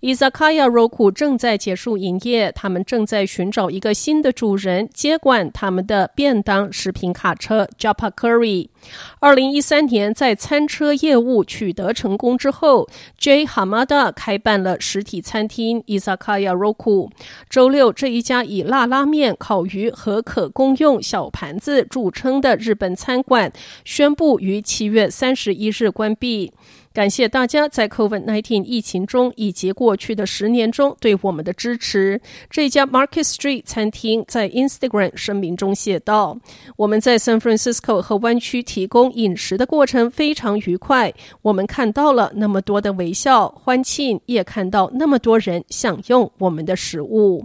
Izakaya Roku 正在结束营业，他们正在寻找一个新的主人接管他们的便当食品卡车 Japa Curry。二零一三年，在餐车业务取得成功之后，J Hamada 开办了实体餐厅 Izakaya Roku。周六，这一家以辣拉面、烤鱼和可公用小盘子著称的日本餐馆宣布于七月三十一日关闭。感谢大家在 COVID-19 疫情中以及过去的十年中对我们的支持。这家 Market Street 餐厅在 Instagram 声明中写道：“我们在 San Francisco 和湾区提供饮食的过程非常愉快。我们看到了那么多的微笑、欢庆，也看到那么多人享用我们的食物。”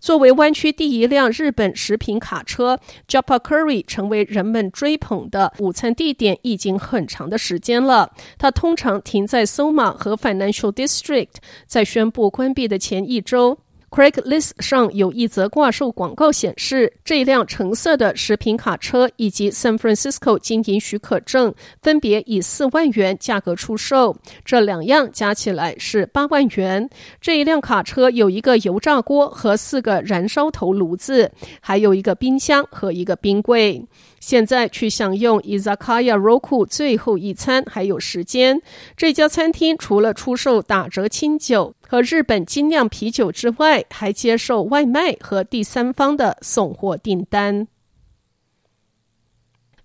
作为湾区第一辆日本食品卡车，Japa Curry 成为人们追捧的午餐地点已经很长的时间了。它通常停在 Soma 和 Financial District。在宣布关闭的前一周，Craigslist 上有一则挂售广告显示，这辆橙色的食品卡车以及 San Francisco 经营许可证分别以四万元价格出售，这两样加起来是八万元。这一辆卡车有一个油炸锅和四个燃烧头炉子，还有一个冰箱和一个冰柜。现在去享用 Izakaya Roku 最后一餐还有时间。这家餐厅除了出售打折清酒和日本精酿啤酒之外，还接受外卖和第三方的送货订单。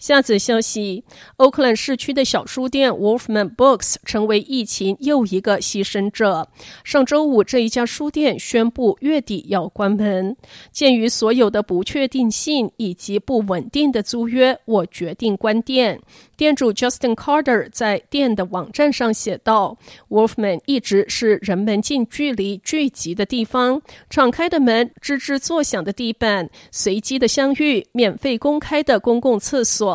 下则消息：Oakland 市区的小书店 Wolfman Books 成为疫情又一个牺牲者。上周五，这一家书店宣布月底要关门。鉴于所有的不确定性以及不稳定的租约，我决定关店。店主 Justin Carter 在店的网站上写道：“Wolfman 一直是人们近距离聚集的地方，敞开的门、吱吱作响的地板、随机的相遇、免费公开的公共厕所，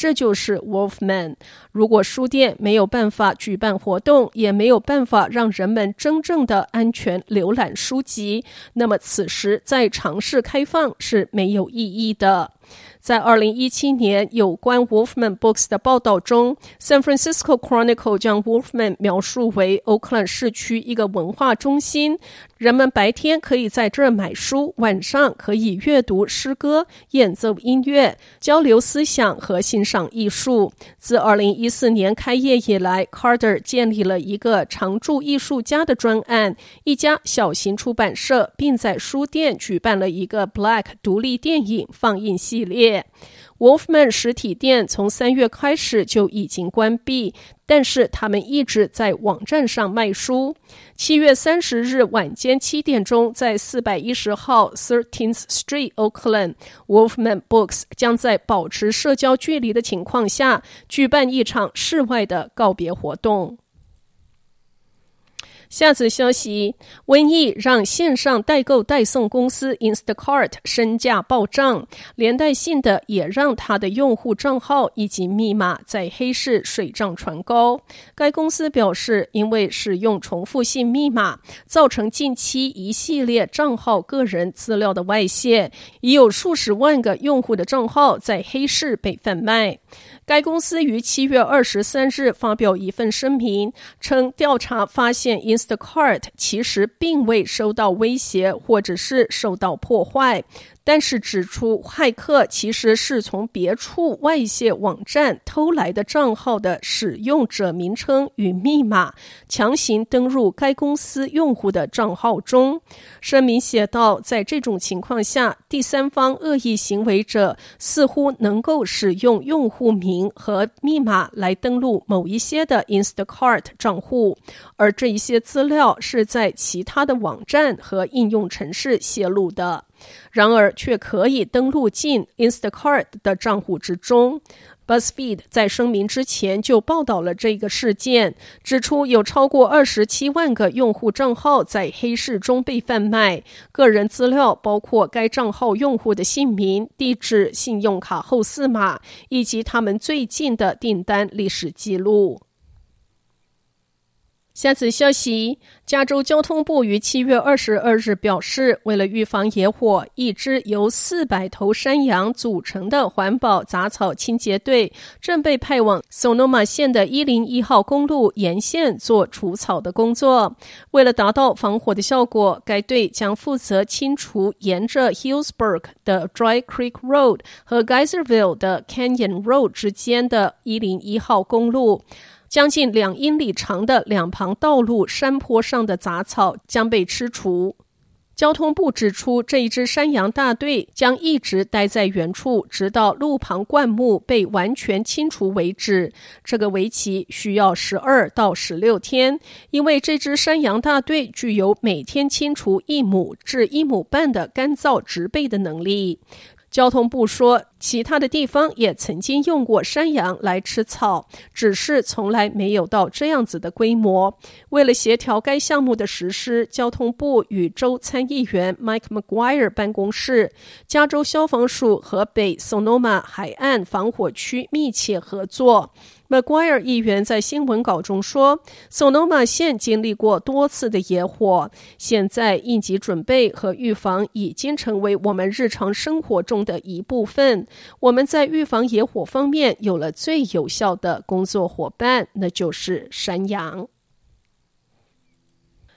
这就是 Wolfman。如果书店没有办法举办活动，也没有办法让人们真正的安全浏览书籍，那么此时再尝试开放是没有意义的。”在二零一七年有关 Wolfman Books 的报道中，San Francisco Chronicle 将 Wolfman 描述为 Oakland 市区一个文化中心。人们白天可以在这买书，晚上可以阅读诗歌、演奏音乐、交流思想和欣赏艺术。自二零一四年开业以来，Carter 建立了一个常驻艺术家的专案，一家小型出版社，并在书店举办了一个 Black 独立电影放映系列。Wolfman 实体店从三月开始就已经关闭，但是他们一直在网站上卖书。七月三十日晚间七点钟，在四百一十号 Thirteenth Street Oakland，Wolfman Books 将在保持社交距离的情况下举办一场室外的告别活动。下次消息：瘟疫让线上代购代送公司 Instacart 身价暴涨，连带性的也让他的用户账号以及密码在黑市水涨船高。该公司表示，因为使用重复性密码，造成近期一系列账号个人资料的外泄，已有数十万个用户的账号在黑市被贩卖。该公司于七月二十三日发表一份声明，称调查发现 Instacart 其实并未受到威胁，或者是受到破坏。但是指出，骇客其实是从别处外泄网站偷来的账号的使用者名称与密码，强行登入该公司用户的账号中。声明写道，在这种情况下，第三方恶意行为者似乎能够使用用户名和密码来登录某一些的 Instacart 账户，而这一些资料是在其他的网站和应用程式泄露的。然而，却可以登录进 Instacart 的账户之中。BuzzFeed 在声明之前就报道了这个事件，指出有超过二十七万个用户账号在黑市中被贩卖，个人资料包括该账号用户的姓名、地址、信用卡后四码以及他们最近的订单历史记录。下次消息，加州交通部于七月二十二日表示，为了预防野火，一支由四百头山羊组成的环保杂草清洁队正被派往索诺玛县的一零一号公路沿线做除草的工作。为了达到防火的效果，该队将负责清除沿着 Hillsburg 的 Dry Creek Road 和 Geyserville 的 Canyon Road 之间的一零一号公路。将近两英里长的两旁道路山坡上的杂草将被吃除。交通部指出，这一支山羊大队将一直待在原处，直到路旁灌木被完全清除为止。这个为期需要十二到十六天，因为这支山羊大队具有每天清除一亩至一亩半的干燥植被的能力。交通部说，其他的地方也曾经用过山羊来吃草，只是从来没有到这样子的规模。为了协调该项目的实施，交通部与州参议员 Mike McGuire 办公室、加州消防署和北 Sonoma 海岸防火区密切合作。McGuire 议员在新闻稿中说：“Sonoma 县经历过多次的野火，现在应急准备和预防已经成为我们日常生活中的一部分。我们在预防野火方面有了最有效的工作伙伴，那就是山羊。”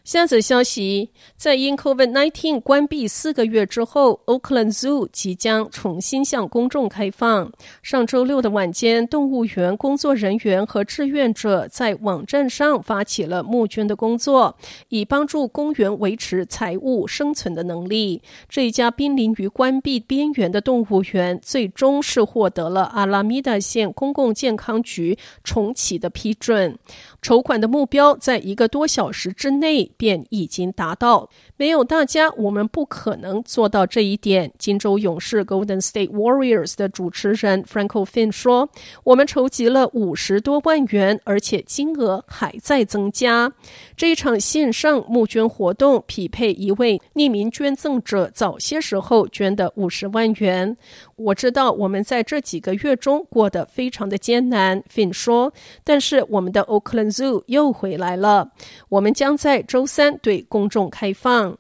下则消息，在因 COVID-19 关闭四个月之后，Oakland Zoo 即将重新向公众开放。上周六的晚间，动物园工作人员和志愿者在网站上发起了募捐的工作，以帮助公园维持财务生存的能力。这一家濒临于关闭边缘的动物园，最终是获得了阿拉米达县公共健康局重启的批准。筹款的目标在一个多小时之内便已经达到。没有大家，我们不可能做到这一点。金州勇士 （Golden State Warriors） 的主持人 Franco Finn 说：“我们筹集了五十多万元，而且金额还在增加。这一场线上募捐活动匹配一位匿名捐赠者早些时候捐的五十万元。我知道我们在这几个月中过得非常的艰难。” Finn 说：“但是我们的 Oakland Zoo 又回来了。我们将在周三对公众开放。”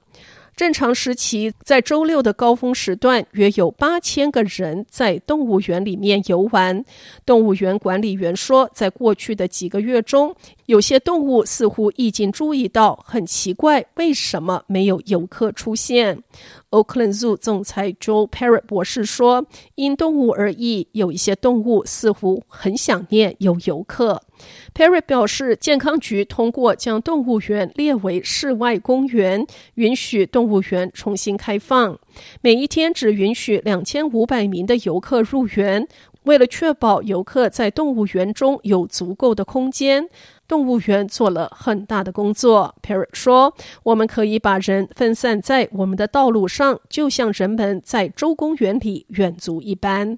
正常时期，在周六的高峰时段，约有八千个人在动物园里面游玩。动物园管理员说，在过去的几个月中，有些动物似乎已经注意到，很奇怪，为什么没有游客出现。Oakland Zoo 总裁 Joe Parrott 博士说：“因动物而异，有一些动物似乎很想念有游客。” Perry 表示，健康局通过将动物园列为室外公园，允许动物园重新开放，每一天只允许两千五百名的游客入园。为了确保游客在动物园中有足够的空间。动物园做了很大的工作 Perry 说：“我们可以把人分散在我们的道路上，就像人们在州公园里远足一般。”